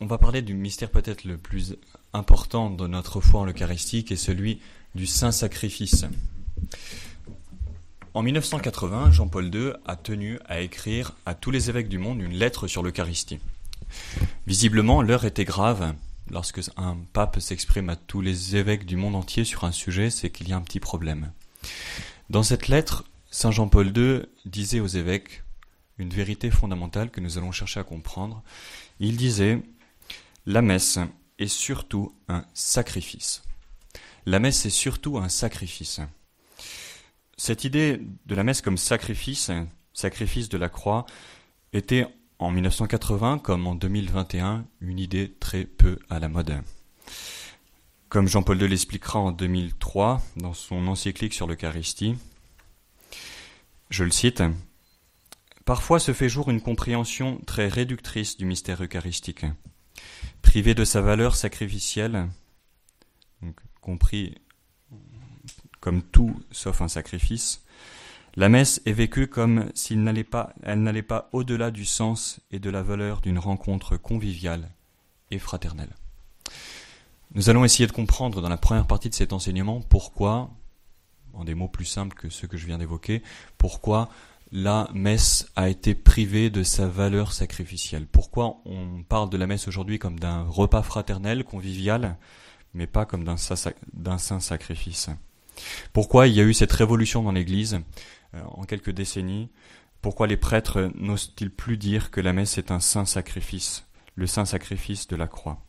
on va parler du mystère peut-être le plus important de notre foi en l'Eucharistie, qui est celui du Saint Sacrifice. En 1980, Jean-Paul II a tenu à écrire à tous les évêques du monde une lettre sur l'Eucharistie. Visiblement, l'heure était grave. Lorsque un pape s'exprime à tous les évêques du monde entier sur un sujet, c'est qu'il y a un petit problème. Dans cette lettre, Saint Jean-Paul II disait aux évêques une vérité fondamentale que nous allons chercher à comprendre. Il disait La messe est surtout un sacrifice. La messe est surtout un sacrifice. Cette idée de la messe comme sacrifice, sacrifice de la croix, était en 1980 comme en 2021 une idée très peu à la mode. Comme Jean-Paul II l'expliquera en 2003 dans son encyclique sur l'Eucharistie, je le cite, Parfois se fait jour une compréhension très réductrice du mystère eucharistique. Privé de sa valeur sacrificielle, compris comme tout sauf un sacrifice, la messe est vécue comme s'il n'allait pas, elle n'allait pas au-delà du sens et de la valeur d'une rencontre conviviale et fraternelle. Nous allons essayer de comprendre dans la première partie de cet enseignement pourquoi, en des mots plus simples que ceux que je viens d'évoquer, pourquoi la messe a été privée de sa valeur sacrificielle. Pourquoi on parle de la messe aujourd'hui comme d'un repas fraternel, convivial, mais pas comme d'un saint sacrifice? Pourquoi il y a eu cette révolution dans l'Église euh, en quelques décennies, pourquoi les prêtres n'osent-ils plus dire que la messe est un saint sacrifice, le saint sacrifice de la croix?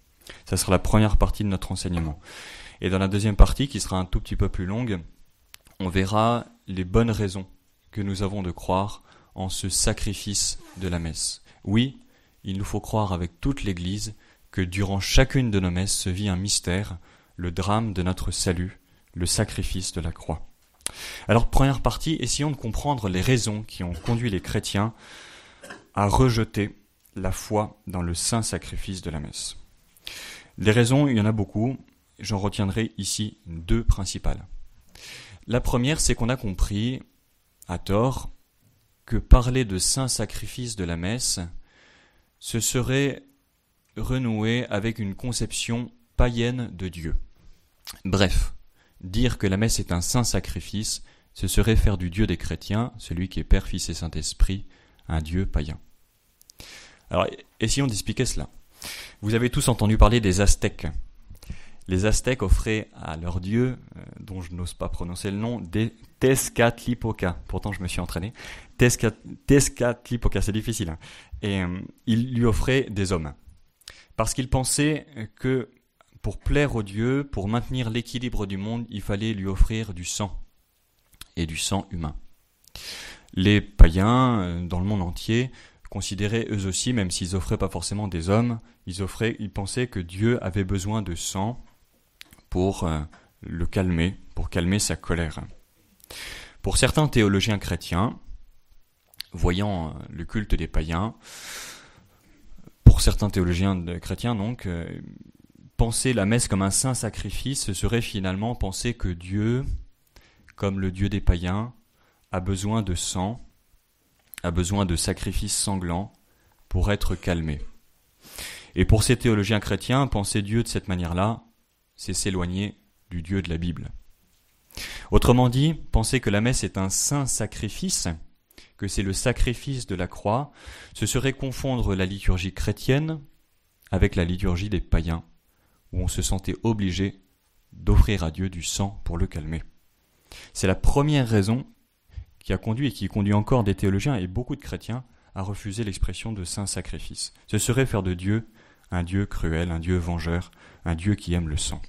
Ça sera la première partie de notre enseignement. Et dans la deuxième partie, qui sera un tout petit peu plus longue, on verra les bonnes raisons que nous avons de croire en ce sacrifice de la messe. Oui, il nous faut croire avec toute l'Église que durant chacune de nos messes se vit un mystère, le drame de notre salut, le sacrifice de la croix. Alors, première partie, essayons de comprendre les raisons qui ont conduit les chrétiens à rejeter la foi dans le saint sacrifice de la messe. Les raisons, il y en a beaucoup, j'en retiendrai ici deux principales. La première, c'est qu'on a compris, à tort, que parler de saint sacrifice de la messe, ce serait renouer avec une conception païenne de Dieu. Bref, Dire que la messe est un saint sacrifice, ce serait faire du Dieu des chrétiens, celui qui est Père, Fils et Saint-Esprit, un Dieu païen. Alors, essayons d'expliquer cela. Vous avez tous entendu parler des Aztèques. Les Aztèques offraient à leur dieu, euh, dont je n'ose pas prononcer le nom, des Tezcatlipoca. Pourtant, je me suis entraîné. C'est difficile. Hein. Et euh, ils lui offraient des hommes. Parce qu'ils pensaient que pour plaire au Dieu, pour maintenir l'équilibre du monde, il fallait lui offrir du sang, et du sang humain. Les païens, euh, dans le monde entier, considéraient eux aussi, même s'ils offraient pas forcément des hommes, ils, offraient, ils pensaient que Dieu avait besoin de sang pour euh, le calmer, pour calmer sa colère. Pour certains théologiens chrétiens, voyant euh, le culte des païens, pour certains théologiens chrétiens donc, penser la messe comme un saint sacrifice, ce serait finalement penser que Dieu, comme le Dieu des païens, a besoin de sang, a besoin de sacrifices sanglants pour être calmé. Et pour ces théologiens chrétiens, penser Dieu de cette manière-là, c'est s'éloigner du Dieu de la Bible. Autrement dit, penser que la messe est un saint sacrifice, que c'est le sacrifice de la croix, ce serait confondre la liturgie chrétienne avec la liturgie des païens où on se sentait obligé d'offrir à Dieu du sang pour le calmer. C'est la première raison qui a conduit et qui conduit encore des théologiens et beaucoup de chrétiens à refuser l'expression de saint sacrifice. Ce serait faire de Dieu un Dieu cruel, un Dieu vengeur, un Dieu qui aime le sang.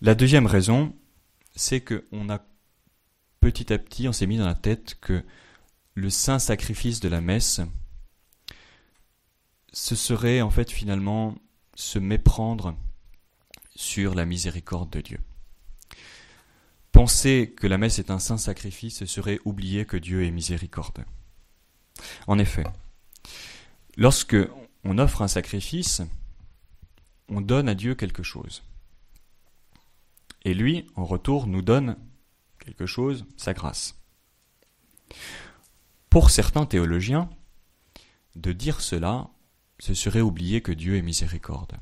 La deuxième raison, c'est que on a petit à petit, on s'est mis dans la tête que le saint sacrifice de la messe, ce serait en fait finalement se méprendre sur la miséricorde de Dieu. Penser que la messe est un saint sacrifice serait oublier que Dieu est miséricorde. En effet, lorsque on offre un sacrifice, on donne à Dieu quelque chose. Et lui, en retour, nous donne quelque chose, sa grâce. Pour certains théologiens, de dire cela ce serait oublier que Dieu est miséricorde.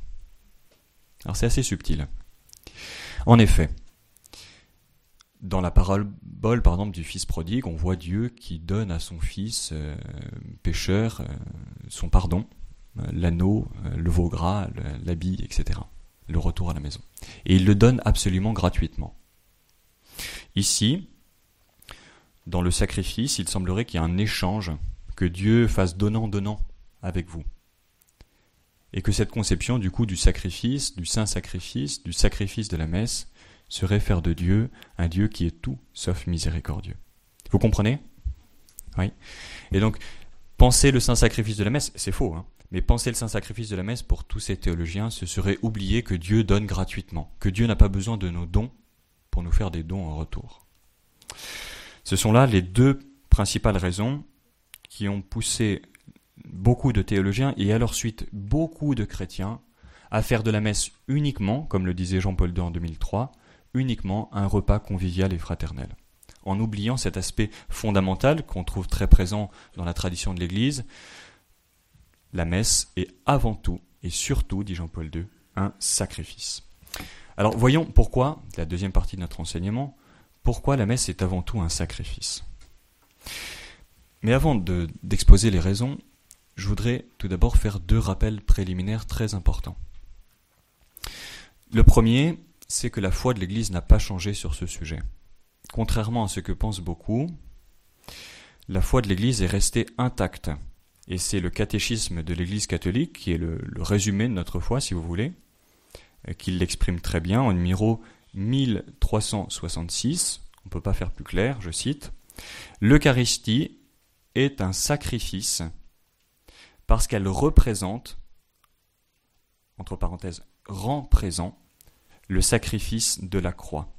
Alors c'est assez subtil. En effet, dans la parole par exemple du fils prodigue, on voit Dieu qui donne à son fils euh, pécheur euh, son pardon, euh, l'anneau, le veau gras, l'habit, etc. Le retour à la maison. Et il le donne absolument gratuitement. Ici, dans le sacrifice, il semblerait qu'il y ait un échange, que Dieu fasse donnant-donnant avec vous. Et que cette conception du coup du sacrifice, du saint sacrifice, du sacrifice de la messe, serait faire de Dieu un Dieu qui est tout sauf miséricordieux. Vous comprenez? Oui. Et donc, penser le saint sacrifice de la messe, c'est faux, hein mais penser le saint sacrifice de la messe pour tous ces théologiens, ce serait oublier que Dieu donne gratuitement, que Dieu n'a pas besoin de nos dons pour nous faire des dons en retour. Ce sont là les deux principales raisons qui ont poussé beaucoup de théologiens et à leur suite beaucoup de chrétiens à faire de la messe uniquement, comme le disait Jean-Paul II en 2003, uniquement un repas convivial et fraternel, en oubliant cet aspect fondamental qu'on trouve très présent dans la tradition de l'Église. La messe est avant tout et surtout, dit Jean-Paul II, un sacrifice. Alors voyons pourquoi, la deuxième partie de notre enseignement, pourquoi la messe est avant tout un sacrifice. Mais avant d'exposer les raisons, je voudrais tout d'abord faire deux rappels préliminaires très importants. Le premier, c'est que la foi de l'Église n'a pas changé sur ce sujet. Contrairement à ce que pensent beaucoup, la foi de l'Église est restée intacte. Et c'est le catéchisme de l'Église catholique, qui est le, résumé de notre foi, si vous voulez, euh, qui l'exprime très bien en numéro 1366. On ne peut pas faire plus clair, je cite. L'Eucharistie est un sacrifice parce qu'elle représente, entre parenthèses, rend présent le sacrifice de la croix.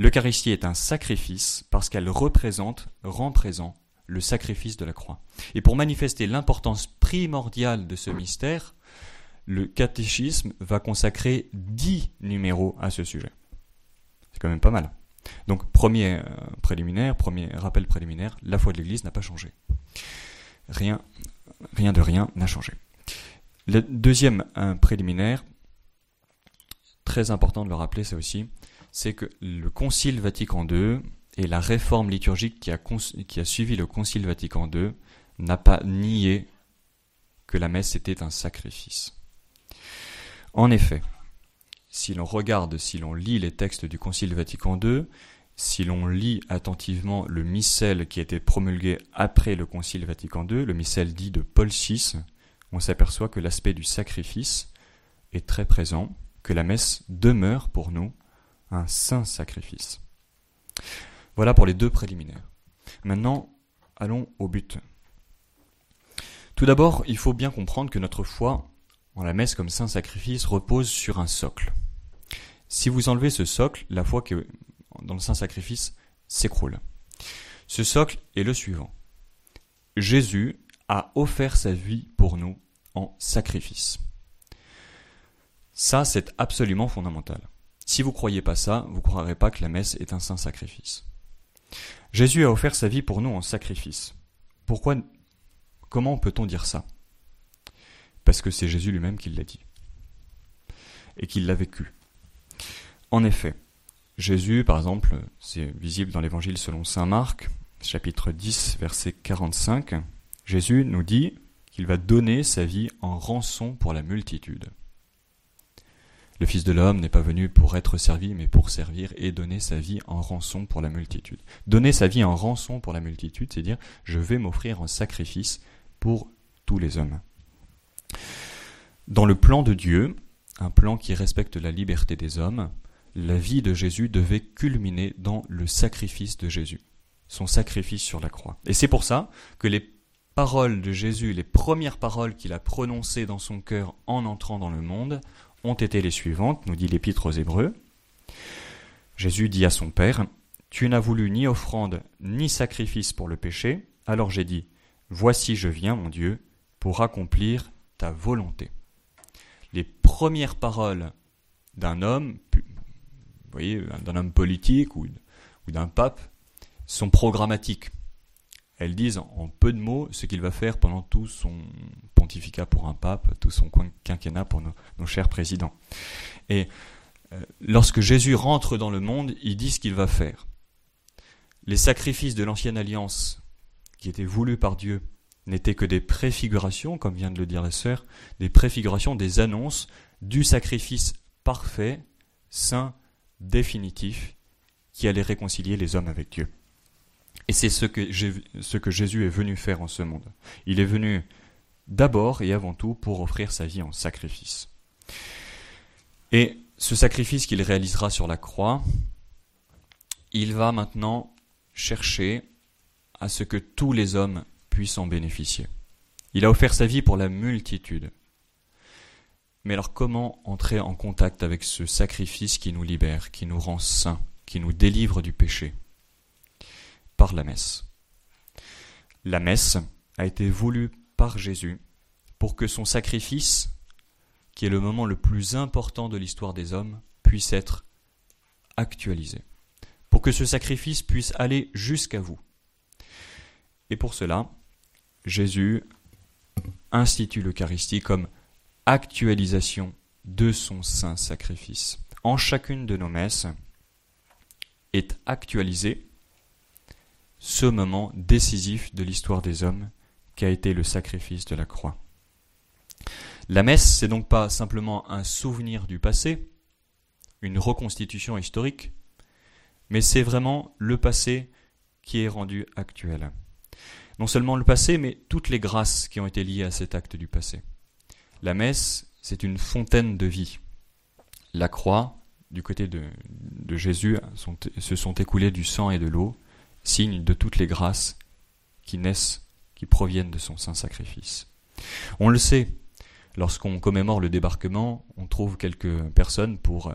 L'Eucharistie est un sacrifice parce qu'elle représente, rend présent, le sacrifice de la croix. Et pour manifester l'importance primordiale de ce mystère, le catéchisme va consacrer dix numéros à ce sujet. C'est quand même pas mal. Donc, premier euh, préliminaire, premier rappel préliminaire, la foi de l'Église n'a pas changé. Rien, rien de rien n'a changé. Le deuxième préliminaire, très important de le rappeler ça aussi, c'est que le Concile Vatican II et la réforme liturgique qui a, suivi le Concile Vatican II n'a pas nié que la messe était un sacrifice. En effet, si l'on regarde, si l'on lit les textes du Concile Vatican II, si l'on lit attentivement le missel qui a été promulgué après le Concile Vatican II, le missel dit de Paul VI, on s'aperçoit que l'aspect du sacrifice est très présent que la messe demeure pour nous un saint sacrifice. Voilà pour les deux préliminaires. Maintenant, allons au but. Tout d'abord, il faut bien comprendre que notre foi en la messe comme saint sacrifice repose sur un socle. Si vous enlevez ce socle, la foi dans le saint sacrifice s'écroule. Ce socle est le suivant. Jésus a offert sa vie pour nous en sacrifice. Ça, c'est absolument fondamental. Si vous ne croyez pas ça, vous ne croirez pas que la messe est un saint sacrifice. Jésus a offert sa vie pour nous en sacrifice. Pourquoi Comment peut-on dire ça? Parce que c'est Jésus lui-même qui l'a dit. Et qu'il l'a vécu. En effet, Jésus, par exemple, c'est visible dans l'évangile selon saint Marc, chapitre 10, verset 45, Jésus nous dit qu'il va donner sa vie en rançon pour la multitude. Le Fils de l'homme n'est pas venu pour être servi, mais pour servir et donner sa vie en rançon pour la multitude. Donner sa vie en rançon pour la multitude, c'est dire je vais m'offrir en sacrifice pour tous les hommes. Dans le plan de Dieu, un plan qui respecte la liberté des hommes, la vie de Jésus devait culminer dans le sacrifice de Jésus, son sacrifice sur la croix. Et c'est pour ça que les paroles de Jésus, les premières paroles qu'il a prononcées dans son cœur en entrant dans le monde, ont été les suivantes, nous dit l'Épître aux Hébreux. Jésus dit à son Père, Tu n'as voulu ni offrande ni sacrifice pour le péché, alors j'ai dit, Voici je viens, mon Dieu, pour accomplir ta volonté. Les premières paroles d'un homme, d'un homme politique ou d'un pape, sont programmatiques. Elles disent en peu de mots ce qu'il va faire pendant tout son pontificat pour un pape, tout son quinquennat pour nos, chers présidents. Et euh, lorsque Jésus rentre dans le monde, il dit ce qu'il va faire. Les sacrifices de l'ancienne alliance, qui étaient voulus par Dieu, n'étaient que des préfigurations, comme vient de le dire la sœur, des préfigurations, des annonces du sacrifice parfait, saint, définitif, qui allait réconcilier les hommes avec Dieu. Et c'est ce que, Jésus est venu faire en ce monde. Il est venu d'abord et avant tout pour offrir sa vie en sacrifice. Et ce sacrifice qu'il réalisera sur la croix, il va maintenant chercher à ce que tous les hommes puissent en bénéficier. Il a offert sa vie pour la multitude. Mais alors comment entrer en contact avec ce sacrifice qui nous libère, qui nous rend saints, qui nous délivre du péché? Par la messe. La messe a été voulue par Jésus pour que son sacrifice, qui est le moment le plus important de l'histoire des hommes, puisse être actualisé. Pour que ce sacrifice puisse aller jusqu'à vous. Et pour cela, Jésus institue l'Eucharistie comme actualisation de son saint sacrifice. En chacune de nos messes est actualisé ce moment décisif de l'histoire des hommes qu'a été le sacrifice de la croix. La messe, c'est donc pas simplement un souvenir du passé, une reconstitution historique, mais c'est vraiment le passé qui est rendu actuel. Non seulement le passé, mais toutes les grâces qui ont été liées à cet acte du passé. La messe, c'est une fontaine de vie. La croix, du côté de, Jésus, se sont écoulées du sang et de l'eau, signe de toutes les grâces qui naissent, qui proviennent de son saint sacrifice. On le sait, lorsqu'on commémore le débarquement, on trouve quelques personnes pour euh,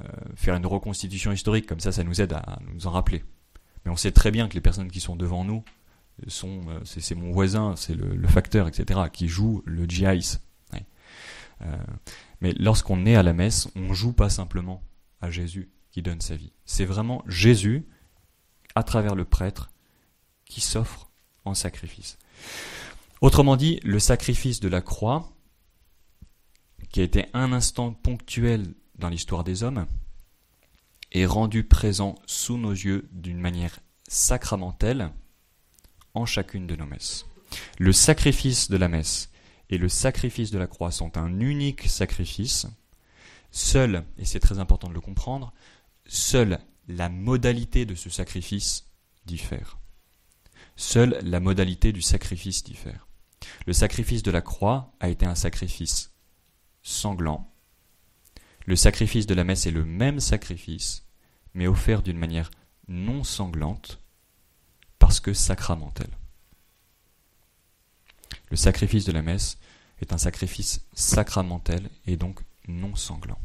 euh, faire une reconstitution historique, comme ça ça nous aide à nous en rappeler. Mais on sait très bien que les personnes qui sont devant nous sont, euh, c'est mon voisin, c'est le, facteur, etc., qui joue le GIs. mais lorsqu'on est à la messe, on joue pas simplement à Jésus qui donne sa vie. C'est vraiment Jésus, à travers le prêtre, qui s'offre en sacrifice. Autrement dit, le sacrifice de la croix, qui a été un instant ponctuel dans l'histoire des hommes, est rendu présent sous nos yeux d'une manière sacramentelle en chacune de nos messes. Le sacrifice de la messe et le sacrifice de la croix sont un unique sacrifice. Seul, et c'est très important de le comprendre, seule la modalité de ce sacrifice diffère. Seule la modalité du sacrifice diffère. Le sacrifice de la croix a été un sacrifice sanglant. Le sacrifice de la messe est le même sacrifice, mais offert d'une manière non sanglante, parce que sacramentel. Le sacrifice de la messe est un sacrifice sacramentel et donc non sanglant.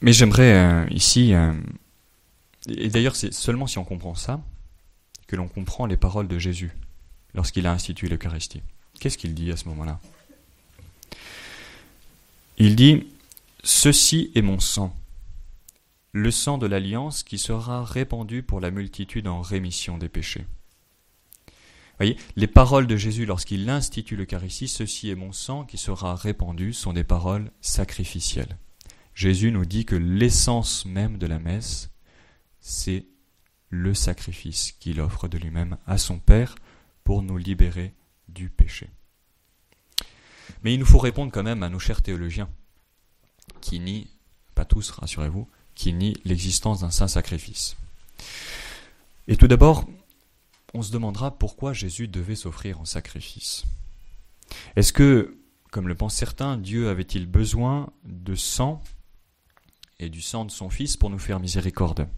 Mais j'aimerais euh, ici, euh, et d'ailleurs c'est seulement si on comprend ça, que l'on comprend les paroles de Jésus lorsqu'il a institué l'Eucharistie. Qu'est-ce qu'il dit à ce moment-là? Il dit, Ceci est mon sang, le sang de l'alliance qui sera répandu pour la multitude en rémission des péchés. Voyez, les paroles de Jésus lorsqu'il institue l'Eucharistie, ceci est mon sang qui sera répandu, sont des paroles sacrificielles. Jésus nous dit que l'essence même de la messe, c'est le sacrifice qu'il offre de lui-même à son Père pour nous libérer du péché. Mais il nous faut répondre quand même à nos chers théologiens, qui nient, pas tous, rassurez-vous, qui nient l'existence d'un saint sacrifice. Et tout d'abord, on se demandera pourquoi Jésus devait s'offrir en sacrifice. Est-ce que, comme le pensent certains, Dieu avait-il besoin de sang et du sang de son Fils pour nous faire miséricorde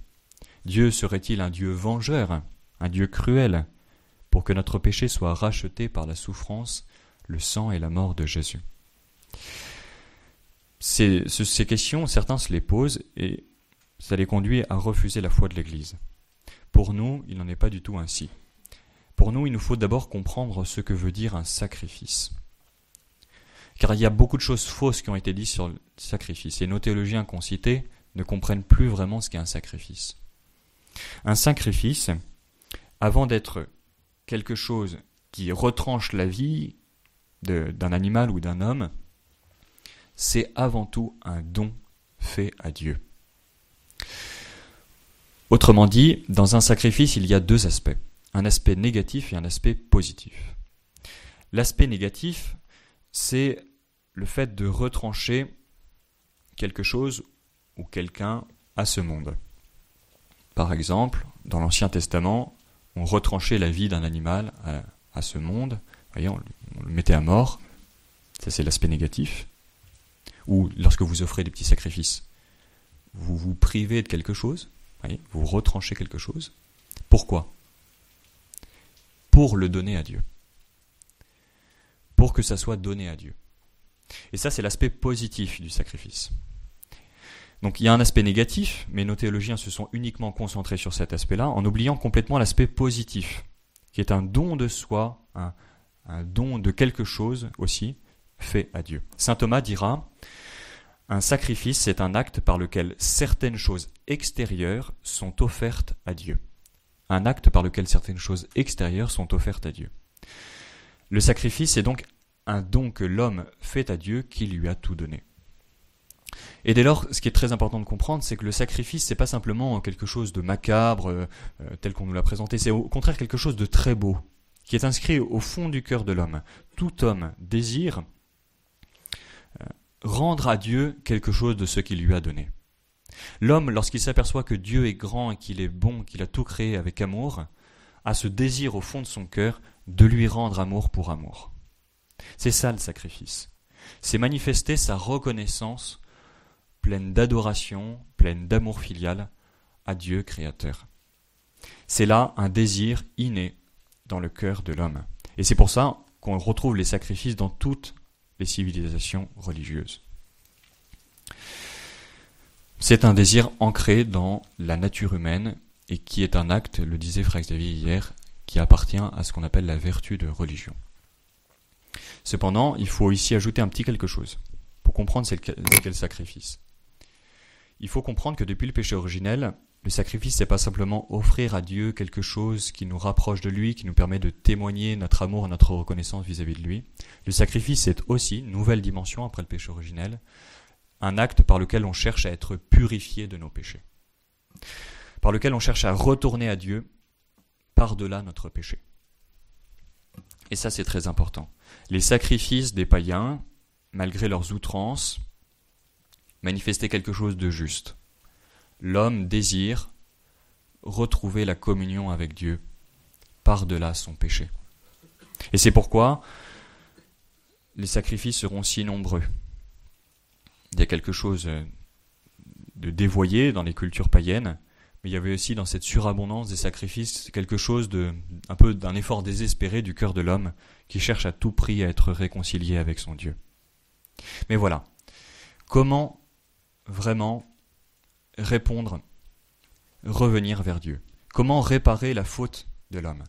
Dieu serait-il un Dieu vengeur, un Dieu cruel, pour que notre péché soit racheté par la souffrance, le sang et la mort de Jésus? Ces, ces questions, certains se les posent et ça les conduit à refuser la foi de l'Église. Pour nous, il n'en est pas du tout ainsi. Pour nous, il nous faut d'abord comprendre ce que veut dire un sacrifice. Car il y a beaucoup de choses fausses qui ont été dites sur le sacrifice, et nos théologiens qu'on citait ne comprennent plus vraiment ce qu'est un sacrifice. Un sacrifice, avant d'être quelque chose qui retranche la vie d'un animal ou d'un homme, c'est avant tout un don fait à Dieu. Autrement dit, dans un sacrifice, il y a deux aspects, un aspect négatif et un aspect positif. L'aspect négatif, c'est le fait de retrancher quelque chose ou quelqu'un à ce monde. Par exemple, dans l'Ancien Testament, on retranchait la vie d'un animal à, ce monde, voyez, on, le mettait à mort, ça c'est l'aspect négatif. Ou lorsque vous offrez des petits sacrifices, vous vous privez de quelque chose, vous retranchez quelque chose. Pourquoi? Pour le donner à Dieu. Pour que ça soit donné à Dieu. Et ça, c'est l'aspect positif du sacrifice. Donc il y a un aspect négatif, mais nos théologiens se sont uniquement concentrés sur cet aspect-là, en oubliant complètement l'aspect positif, qui est un don de soi, un, don de quelque chose aussi, fait à Dieu. Saint Thomas dira, un sacrifice, c'est un acte par lequel certaines choses extérieures sont offertes à Dieu. Un acte par lequel certaines choses extérieures sont offertes à Dieu. Le sacrifice est donc un don que l'homme fait à Dieu qui lui a tout donné. Et dès lors, ce qui est très important de comprendre, c'est que le sacrifice, c'est pas simplement quelque chose de macabre, euh, euh, tel qu'on nous l'a présenté, c'est au contraire quelque chose de très beau, qui est inscrit au fond du cœur de l'homme. Tout homme désire euh, rendre à Dieu quelque chose de ce qu'il lui a donné. L'homme, lorsqu'il s'aperçoit que Dieu est grand et qu'il est bon, qu'il a tout créé avec amour, a ce désir au fond de son cœur de lui rendre amour pour amour. C'est ça le sacrifice. C'est manifester sa reconnaissance pleine d'adoration, pleine d'amour filial à Dieu créateur. C'est là un désir inné dans le cœur de l'homme. Et c'est pour ça qu'on retrouve les sacrifices dans toutes les civilisations religieuses. C'est un désir ancré dans la nature humaine et qui est un acte, le disait Frère Xavier hier, qui appartient à ce qu'on appelle la vertu de religion. Cependant, il faut ici ajouter un petit quelque chose pour comprendre c'est quel sacrifice. Il faut comprendre que depuis le péché originel, le sacrifice, c'est pas simplement offrir à Dieu quelque chose qui nous rapproche de lui, qui nous permet de témoigner notre amour notre reconnaissance vis-à-vis de lui. Le sacrifice, c'est aussi, nouvelle dimension après le péché originel, un acte par lequel on cherche à être purifié de nos péchés. Par lequel on cherche à retourner à Dieu par-delà notre péché. Et ça, c'est très important. Les sacrifices des païens, malgré leurs outrances, manifester quelque chose de juste. L'homme désire retrouver la communion avec Dieu par-delà son péché. Et c'est pourquoi les sacrifices seront si nombreux. Il y a quelque chose de dévoyé dans les cultures païennes, mais il y avait aussi dans cette surabondance des sacrifices quelque chose de un peu d'un effort désespéré du cœur de l'homme qui cherche à tout prix à être réconcilié avec son Dieu. Mais voilà, comment vraiment répondre, revenir vers Dieu? Comment réparer la faute de l'homme?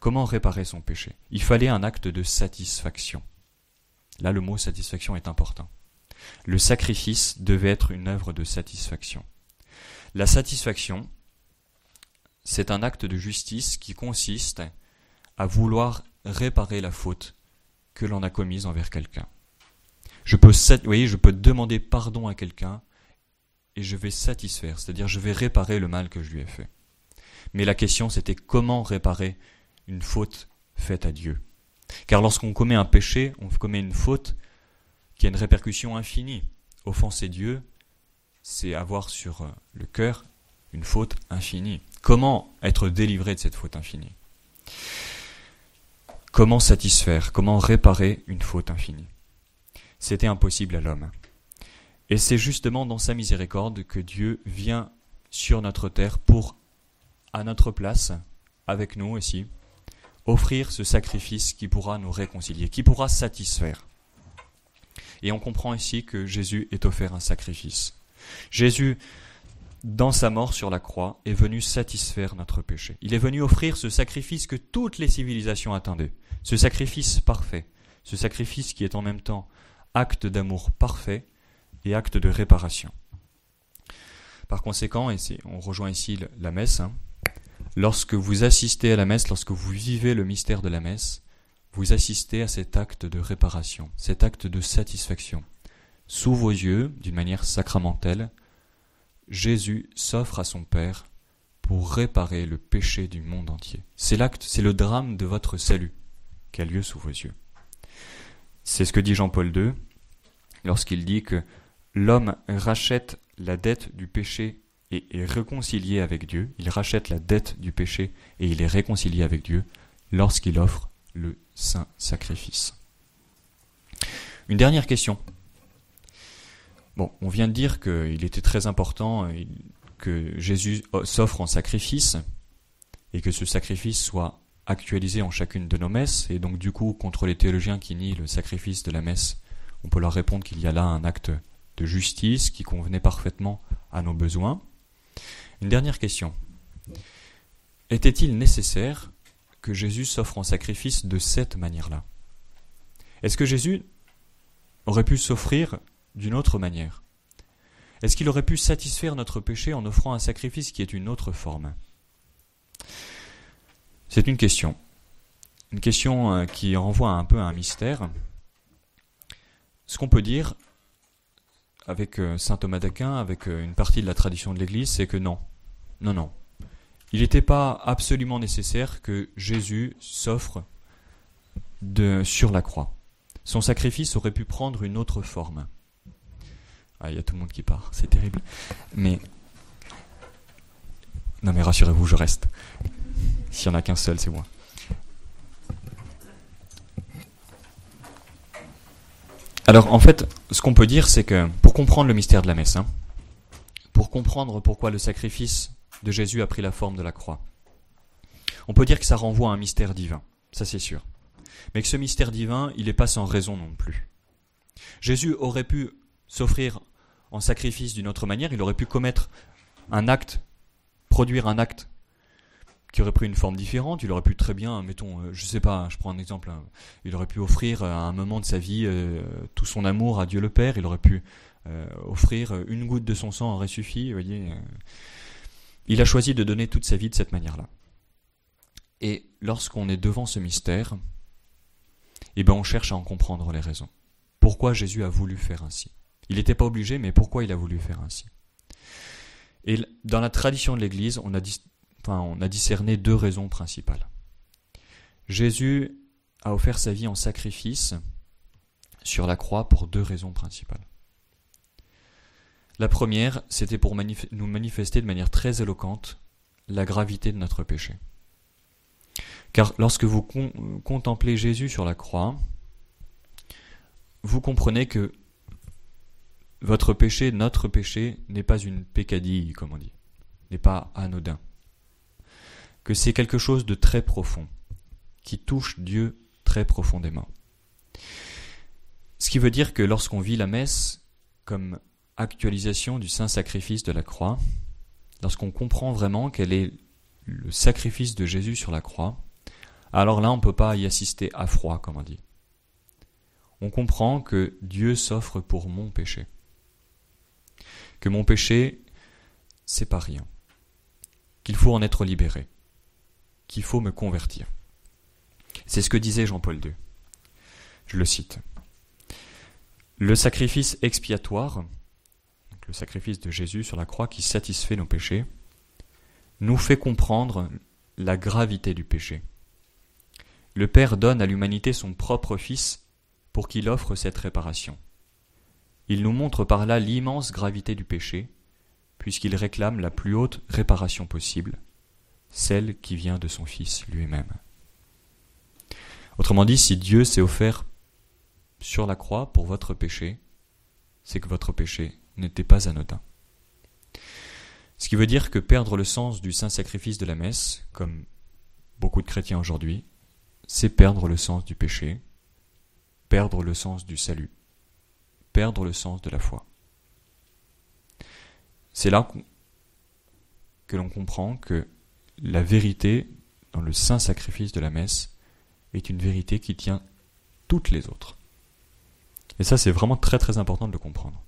Comment réparer son péché? Il fallait un acte de satisfaction. Là, le mot satisfaction est important. Le sacrifice devait être une œuvre de satisfaction. La satisfaction, c'est un acte de justice qui consiste à vouloir réparer la faute que l'on a commise envers quelqu'un. Je peux, je peux demander pardon à quelqu'un et je vais satisfaire, c'est-à-dire je vais réparer le mal que je lui ai fait. Mais la question c'était comment réparer une faute faite à Dieu. Car lorsqu'on commet un péché, on commet une faute qui a une répercussion infinie. Offenser Dieu, c'est avoir sur euh, le cœur une faute infinie. Comment être délivré de cette faute infinie? Comment satisfaire Comment réparer une faute infinie? C'était impossible à l'homme. Et c'est justement dans sa miséricorde que Dieu vient sur notre terre pour, à notre place, avec nous aussi, offrir ce sacrifice qui pourra nous réconcilier, qui pourra satisfaire. Et on comprend ici que Jésus est offert un sacrifice. Jésus, dans sa mort sur la croix, est venu satisfaire notre péché. Il est venu offrir ce sacrifice que toutes les civilisations attendaient, ce sacrifice parfait, ce sacrifice qui est en même temps acte d'amour parfait et acte de réparation. Par conséquent, et on rejoint ici la messe, hein, lorsque vous assistez à la messe, lorsque vous vivez le mystère de la messe, vous assistez à cet acte de réparation, cet acte de satisfaction. Sous vos yeux, d'une manière sacramentelle, Jésus s'offre à son Père pour réparer le péché du monde entier. C'est l'acte, c'est le drame de votre salut qui a lieu sous vos yeux. C'est ce que dit Jean-Paul II lorsqu'il dit que l'homme rachète la dette du péché et est réconcilié avec Dieu. Il rachète la dette du péché et il est réconcilié avec Dieu lorsqu'il offre le saint sacrifice. Une dernière question. Bon, on vient de dire qu'il était très important que Jésus s'offre en sacrifice et que ce sacrifice soit actualisé en chacune de nos messes. Et donc, du coup, contre les théologiens qui nient le sacrifice de la messe, on peut leur répondre qu'il y a là un acte de justice qui convenait parfaitement à nos besoins. Une dernière question. Était-il nécessaire que Jésus s'offre en sacrifice de cette manière-là? Est-ce que Jésus aurait pu s'offrir d'une autre manière Est-ce qu'il aurait pu satisfaire notre péché en offrant un sacrifice qui est une autre forme? C'est une question. Une question euh, qui renvoie un peu à un mystère. Ce qu'on peut dire, avec euh, saint Thomas d'Aquin, avec euh, une partie de la tradition de l'Église, c'est que non, non, non. Il n'était pas absolument nécessaire que Jésus s'offre sur la croix. Son sacrifice aurait pu prendre une autre forme. Ah, il y a tout le monde qui part, c'est terrible. Mais. Non, mais rassurez-vous, je reste. S'il n'y en a qu'un seul, c'est moi. Alors en fait, ce qu'on peut dire, c'est que pour comprendre le mystère de la messe, hein, pour comprendre pourquoi le sacrifice de Jésus a pris la forme de la croix, on peut dire que ça renvoie à un mystère divin, ça c'est sûr. Mais que ce mystère divin, il n'est pas sans raison non plus. Jésus aurait pu s'offrir en sacrifice d'une autre manière, il aurait pu commettre un acte, produire un acte qui aurait pris une forme différente. Il aurait pu très bien, mettons, euh, je sais pas, je prends un exemple, hein. il aurait pu offrir à un moment de sa vie euh, tout son amour à Dieu le Père. Il aurait pu euh, offrir une goutte de son sang aurait suffi. Voyez, il a choisi de donner toute sa vie de cette manière-là. Et lorsqu'on est devant ce mystère, eh ben on cherche à en comprendre les raisons. Pourquoi Jésus a voulu faire ainsi? Il n'était pas obligé, mais pourquoi il a voulu faire ainsi? Et dans la tradition de l'Église, on a dit on a discerné deux raisons principales. Jésus a offert sa vie en sacrifice sur la croix pour deux raisons principales. La première, c'était pour nous manifester de manière très éloquente la gravité de notre péché. Car lorsque vous contemplez Jésus sur la croix, vous comprenez que votre péché, notre péché, n'est pas une pécadille, comme on dit, n'est pas anodin que c'est quelque chose de très profond, qui touche Dieu très profondément. Ce qui veut dire que lorsqu'on vit la messe comme actualisation du saint sacrifice de la croix, lorsqu'on comprend vraiment quel est le sacrifice de Jésus sur la croix, alors là on ne peut pas y assister à froid, comme on dit. On comprend que Dieu s'offre pour mon péché. Que mon péché, c'est pas rien. Qu'il faut en être libéré qu'il faut me convertir. C'est ce que disait Jean-Paul II. Je le cite. Le sacrifice expiatoire, le sacrifice de Jésus sur la croix qui satisfait nos péchés, nous fait comprendre la gravité du péché. Le Père donne à l'humanité son propre Fils pour qu'il offre cette réparation. Il nous montre par là l'immense gravité du péché, puisqu'il réclame la plus haute réparation possible, celle qui vient de son Fils lui-même. Autrement dit, si Dieu s'est offert sur la croix pour votre péché, c'est que votre péché n'était pas anodin. Ce qui veut dire que perdre le sens du saint sacrifice de la messe, comme beaucoup de chrétiens aujourd'hui, c'est perdre le sens du péché, perdre le sens du salut, perdre le sens de la foi. C'est là que l'on comprend que la vérité dans le saint sacrifice de la messe est une vérité qui tient toutes les autres. Et ça, c'est vraiment très très important de le comprendre.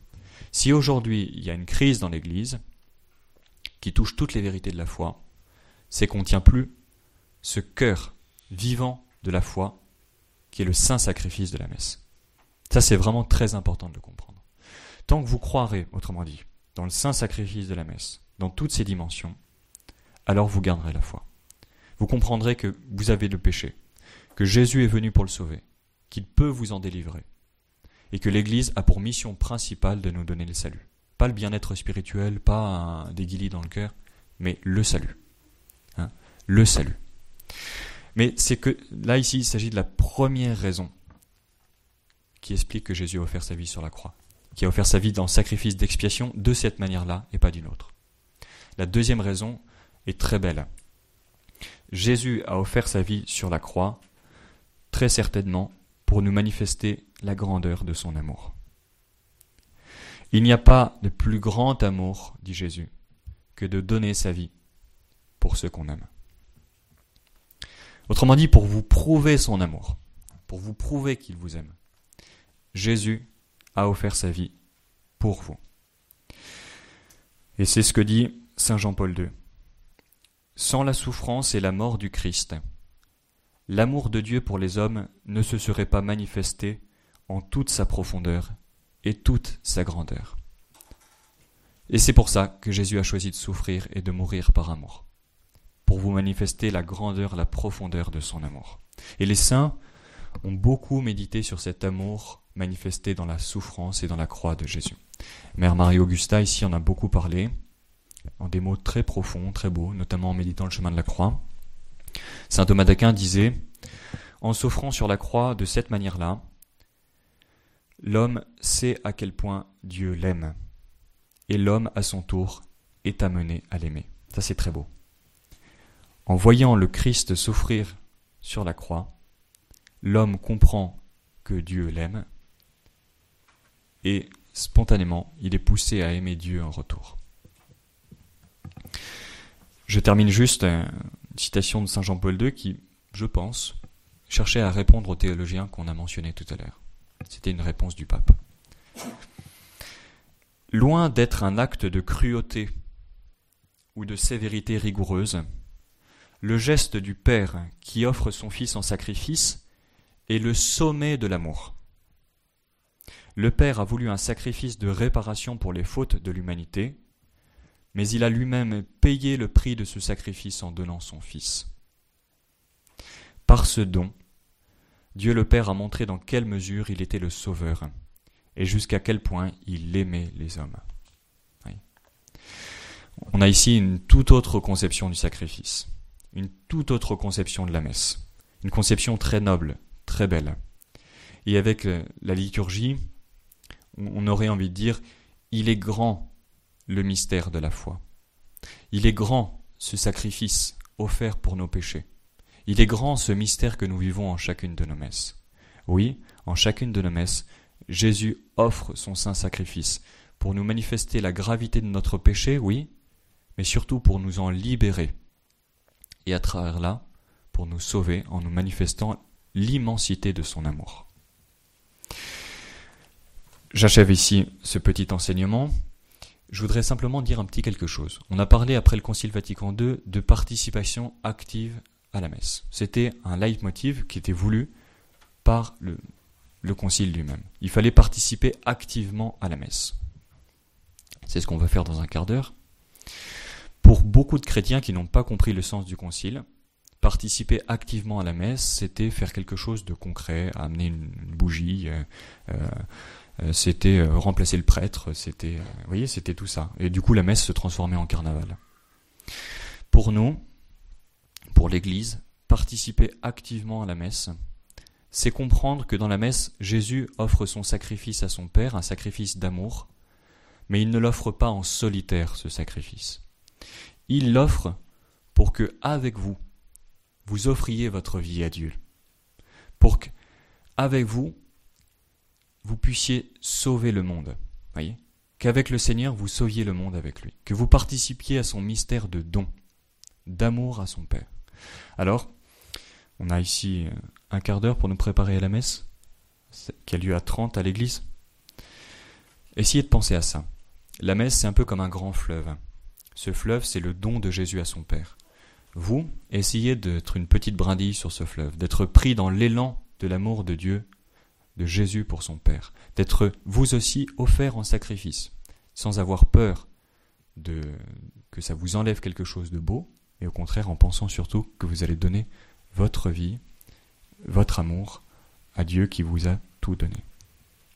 Si aujourd'hui il y a une crise dans l'Église, qui touche toutes les vérités de la foi, c'est qu'on ne tient plus ce cœur vivant de la foi qui est le saint sacrifice de la messe. Ça, c'est vraiment très important de le comprendre. Tant que vous croirez, autrement dit, dans le saint sacrifice de la messe, dans toutes ses dimensions, alors vous garderez la foi. Vous comprendrez que vous avez le péché, que Jésus est venu pour le sauver, qu'il peut vous en délivrer, et que l'Église a pour mission principale de nous donner le salut. Pas le bien-être spirituel, pas des guilis dans le cœur, mais le salut. Hein le salut. Mais c'est que là, ici, il s'agit de la première raison qui explique que Jésus a offert sa vie sur la croix, qui a offert sa vie dans sacrifice d'expiation de cette manière-là et pas d'une autre. La deuxième raison est très belle. Jésus a offert sa vie sur la croix, très certainement pour nous manifester la grandeur de son amour. Il n'y a pas de plus grand amour, dit Jésus, que de donner sa vie pour ceux qu'on aime. Autrement dit, pour vous prouver son amour, pour vous prouver qu'il vous aime, Jésus a offert sa vie pour vous. Et c'est ce que dit Saint Jean-Paul II. Sans la souffrance et la mort du Christ, l'amour de Dieu pour les hommes ne se serait pas manifesté en toute sa profondeur et toute sa grandeur. Et c'est pour ça que Jésus a choisi de souffrir et de mourir par amour pour vous manifester la grandeur, la profondeur de son amour. Et les saints ont beaucoup médité sur cet amour manifesté dans la souffrance et dans la croix de Jésus. Mère Marie-Augusta, ici, en a beaucoup parlé, en des mots très profonds, très beaux, notamment en méditant le chemin de la croix. Saint Thomas d'Aquin disait, en souffrant sur la croix de cette manière-là, l'homme sait à quel point Dieu l'aime, et l'homme, à son tour, est amené à l'aimer. Ça, c'est très beau. En voyant le Christ souffrir sur la croix, l'homme comprend que Dieu l'aime et spontanément, il est poussé à aimer Dieu en retour. Je termine juste une citation de Saint Jean-Paul II qui, je pense, cherchait à répondre aux théologiens qu'on a mentionnés tout à l'heure. C'était une réponse du pape. Loin d'être un acte de cruauté ou de sévérité rigoureuse, le geste du Père qui offre son Fils en sacrifice est le sommet de l'amour. Le Père a voulu un sacrifice de réparation pour les fautes de l'humanité, mais il a lui-même payé le prix de ce sacrifice en donnant son Fils. Par ce don, Dieu le Père a montré dans quelle mesure il était le Sauveur et jusqu'à quel point il aimait les hommes. On a ici une toute autre conception du sacrifice une toute autre conception de la messe, une conception très noble, très belle. Et avec euh, la liturgie, on aurait envie de dire, il est grand le mystère de la foi. Il est grand ce sacrifice offert pour nos péchés. Il est grand ce mystère que nous vivons en chacune de nos messes. Oui, en chacune de nos messes, Jésus offre son saint sacrifice pour nous manifester la gravité de notre péché, oui, mais surtout pour nous en libérer et à travers là pour nous sauver en nous manifestant l'immensité de son amour. J'achève ici ce petit enseignement. Je voudrais simplement dire un petit quelque chose. On a parlé après le Concile Vatican II de participation active à la messe. C'était un leitmotiv qui était voulu par le, le Concile lui-même. Il fallait participer activement à la messe. C'est ce qu'on va faire dans un quart d'heure. Pour beaucoup de chrétiens qui n'ont pas compris le sens du concile, participer activement à la messe, c'était faire quelque chose de concret, amener une, bougie, euh, euh, c'était euh, remplacer le prêtre, c'était, vous voyez, c'était tout ça. Et du coup, la messe se transformait en carnaval. Pour nous, pour l'Église, participer activement à la messe, c'est comprendre que dans la messe, Jésus offre son sacrifice à son Père, un sacrifice d'amour, mais il ne l'offre pas en solitaire, ce sacrifice. Il l'offre pour que, avec vous, vous offriez votre vie à Dieu. Pour que, avec vous, vous puissiez sauver le monde. Voyez? Qu'avec le Seigneur, vous sauviez le monde avec lui. Que vous participiez à son mystère de don, d'amour à son Père. Alors, on a ici un quart d'heure pour nous préparer à la messe, qui a lieu à 30 à l'église. Essayez de penser à ça. La messe, c'est un peu comme un grand fleuve Ce fleuve, c'est le don de Jésus à son Père. Vous, essayez d'être une petite brindille sur ce fleuve, d'être pris dans l'élan de l'amour de Dieu, de Jésus pour son Père, d'être vous aussi offert en sacrifice, sans avoir peur de que ça vous enlève quelque chose de beau, et au contraire en pensant surtout que vous allez donner votre vie, votre amour à Dieu qui vous a tout donné.